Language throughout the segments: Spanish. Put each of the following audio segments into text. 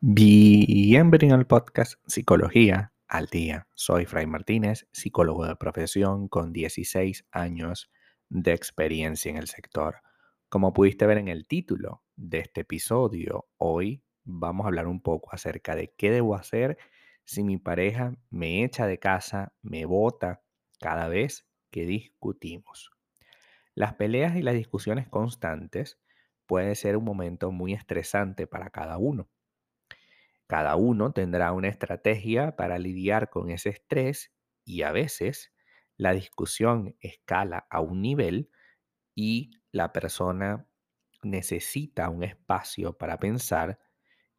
Bienvenido al podcast Psicología al Día. Soy Fray Martínez, psicólogo de profesión con 16 años de experiencia en el sector. Como pudiste ver en el título de este episodio, hoy vamos a hablar un poco acerca de qué debo hacer si mi pareja me echa de casa, me bota cada vez que discutimos. Las peleas y las discusiones constantes pueden ser un momento muy estresante para cada uno cada uno tendrá una estrategia para lidiar con ese estrés y a veces la discusión escala a un nivel y la persona necesita un espacio para pensar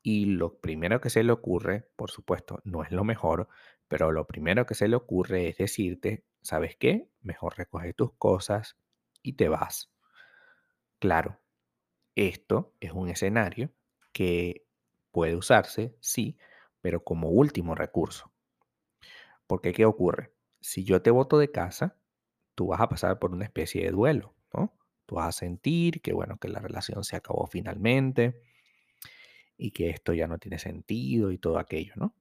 y lo primero que se le ocurre, por supuesto, no es lo mejor, pero lo primero que se le ocurre es decirte, ¿sabes qué? Mejor recoge tus cosas y te vas. Claro, esto es un escenario que Puede usarse, sí, pero como último recurso. Porque, ¿qué ocurre? Si yo te voto de casa, tú vas a pasar por una especie de duelo, ¿no? Tú vas a sentir que, bueno, que la relación se acabó finalmente y que esto ya no tiene sentido y todo aquello, ¿no?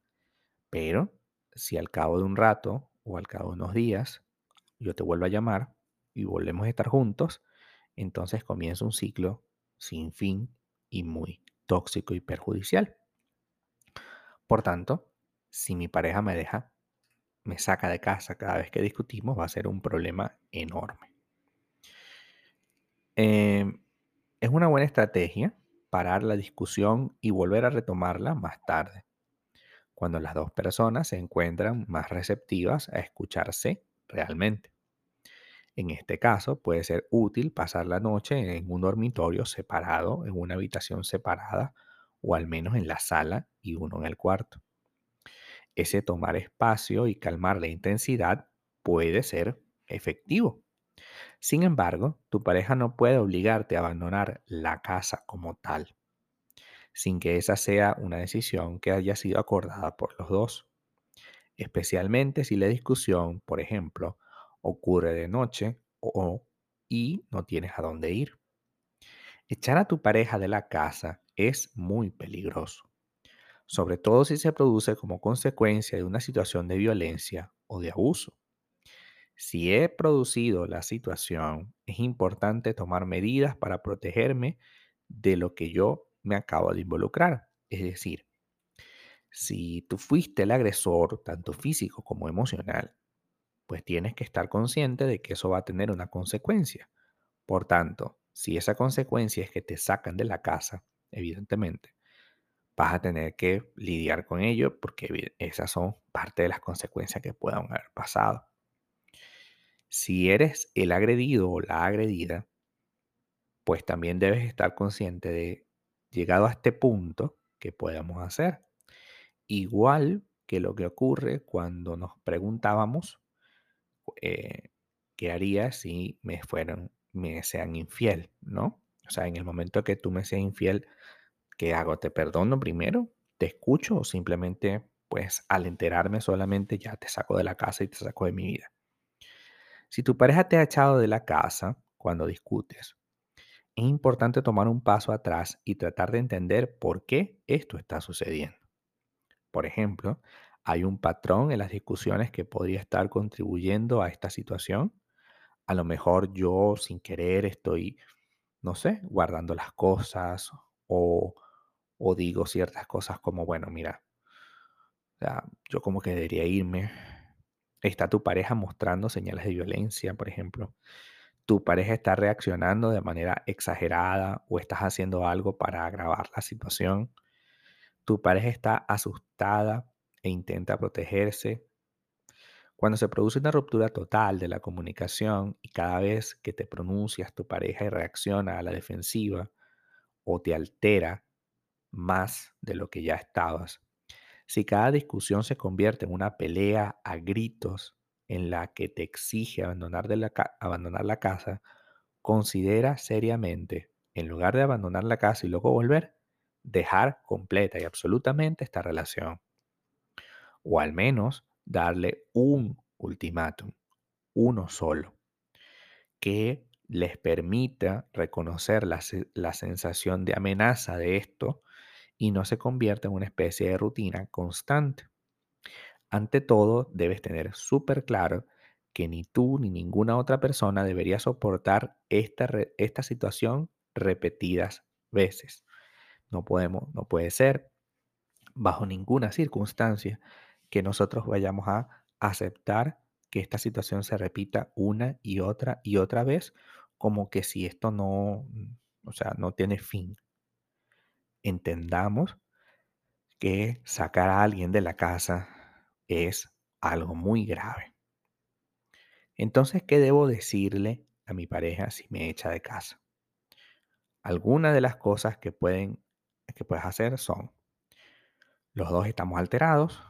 Pero si al cabo de un rato o al cabo de unos días yo te vuelvo a llamar y volvemos a estar juntos, entonces comienza un ciclo sin fin y muy tóxico y perjudicial. Por tanto, si mi pareja me deja, me saca de casa cada vez que discutimos, va a ser un problema enorme. Em, es una buena estrategia parar la discusión y volver a retomarla más tarde, cuando las dos personas se encuentran más receptivas a escucharse realmente. En este caso, puede ser útil pasar la noche en un dormitorio separado, en una habitación separada, o al menos en la sala y uno en el cuarto. Ese tomar espacio y calmar la intensidad puede ser efectivo. Sin embargo, tu pareja no puede obligarte a abandonar la casa como tal, sin que esa sea una decisión que haya sido acordada por los dos. Especialmente si la discusión, por ejemplo, ocurre de noche o y no tienes a dónde ir. Echar a tu pareja de la casa es muy peligroso, sobre todo si se produce como consecuencia de una situación de violencia o de abuso. Si he producido la situación, es importante tomar medidas para protegerme de lo que yo me acabo de involucrar. Es decir, si tú fuiste el agresor, tanto físico como emocional, pues tienes que estar consciente de que eso va a tener una consecuencia. Por tanto, si esa consecuencia es que te sacan de la casa, evidentemente, vas a tener que lidiar con ello porque esas son parte de las consecuencias que puedan haber pasado. Si eres el agredido o la agredida, pues también debes estar consciente de, llegado a este punto, ¿qué podemos hacer? Igual que lo que ocurre cuando nos preguntábamos eh, qué haría si me fueran, me sean infiel, ¿no? O sea, en el momento que tú me seas infiel, ¿qué hago? ¿Te perdono primero? ¿Te escucho? ¿O simplemente, pues, al enterarme solamente ya te saco de la casa y te saco de mi vida? Si tu pareja te ha echado de la casa cuando discutes, es importante tomar un paso atrás y tratar de entender por qué esto está sucediendo. Por ejemplo, ¿Hay un patrón en las discusiones que podría estar contribuyendo a esta situación? A lo mejor yo sin querer estoy, no sé, guardando las cosas o, digo ciertas cosas como, bueno, mira, yo como que debería irme. Está tu pareja mostrando señales de violencia, por ejemplo. Tu pareja está reaccionando de manera exagerada o estás haciendo algo para agravar la situación. Tu pareja está asustada e intenta protegerse. Cuando se produce una ruptura total de la comunicación y cada vez que te pronuncias tu pareja y reacciona a la defensiva o te altera más de lo que ya estabas, si cada discusión se convierte en una pelea a gritos en la que te exige abandonar, de la, abandonar la casa, considera seriamente, en lugar de abandonar la casa y luego volver, dejar completa y absolutamente esta relación o al menos darle un ultimátum, uno solo, que les permita reconocer la, la sensación de amenaza de esto y no se convierta en una especie de rutina constante. Ante todo, debes tener súper claro que ni tú ni ninguna otra persona debería soportar esta, esta situación repetidas veces. No podemos, no puede ser bajo ninguna circunstancia que nosotros vayamos a aceptar que esta situación se repita una y otra y otra vez como que si esto no, o sea, no tiene fin. Entendamos que sacar a alguien de la casa es algo muy grave. Entonces, ¿qué debo decirle a mi pareja si me echa de casa? Algunas de las cosas que, pueden, que puedes hacer son, los dos estamos alterados,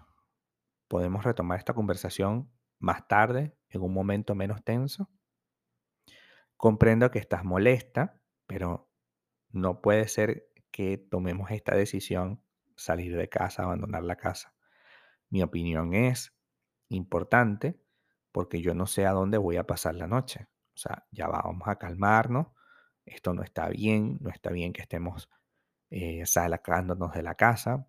podemos retomar esta conversación más tarde, en un momento menos tenso. Comprendo que estás molesta, pero no puede ser que tomemos esta decisión, salir de casa, abandonar la casa. Mi opinión es importante porque yo no sé a dónde voy a pasar la noche. O sea, ya vamos a calmarnos. Esto no está bien, no está bien que estemos eh, salacándonos de la casa.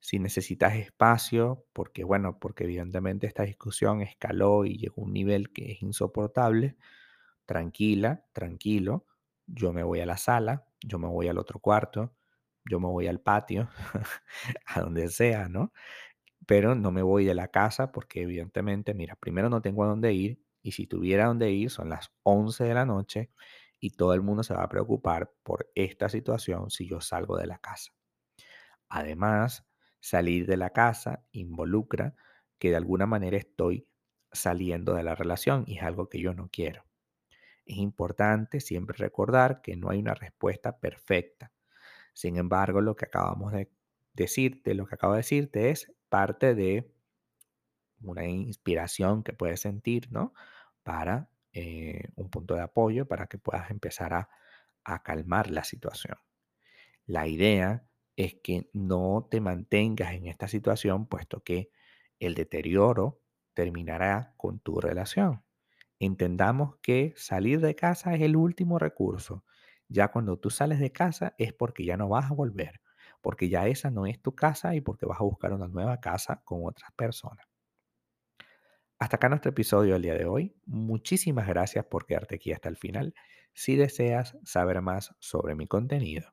Si necesitas espacio, porque bueno, porque evidentemente esta discusión escaló y llegó a un nivel que es insoportable, tranquila, tranquilo, yo me voy a la sala, yo me voy al otro cuarto, yo me voy al patio, a donde sea, ¿no? pero no me voy de la casa porque evidentemente, mira, primero no tengo a dónde ir y si tuviera a dónde ir son las 11 de la noche y todo el mundo se va a preocupar por esta situación si yo salgo de la casa. Además, salir de la casa involucra que de alguna manera estoy saliendo de la relación y es algo que yo no quiero. Es importante siempre recordar que no hay una respuesta perfecta. Sin embargo, lo que acabamos de decirte, lo que acabo de decirte es parte de una inspiración que puedes sentir, ¿no? Para eh, un punto de apoyo, para que puedas empezar a, a calmar la situación. La idea es que no te mantengas en esta situación, puesto que el deterioro terminará con tu relación. Entendamos que salir de casa es el último recurso. Ya cuando tú sales de casa es porque ya no vas a volver porque ya esa no es tu casa y porque vas a buscar una nueva casa con otras personas. Hasta acá nuestro episodio del día de hoy. Muchísimas gracias por quedarte aquí hasta el final. Si deseas saber más sobre mi contenido,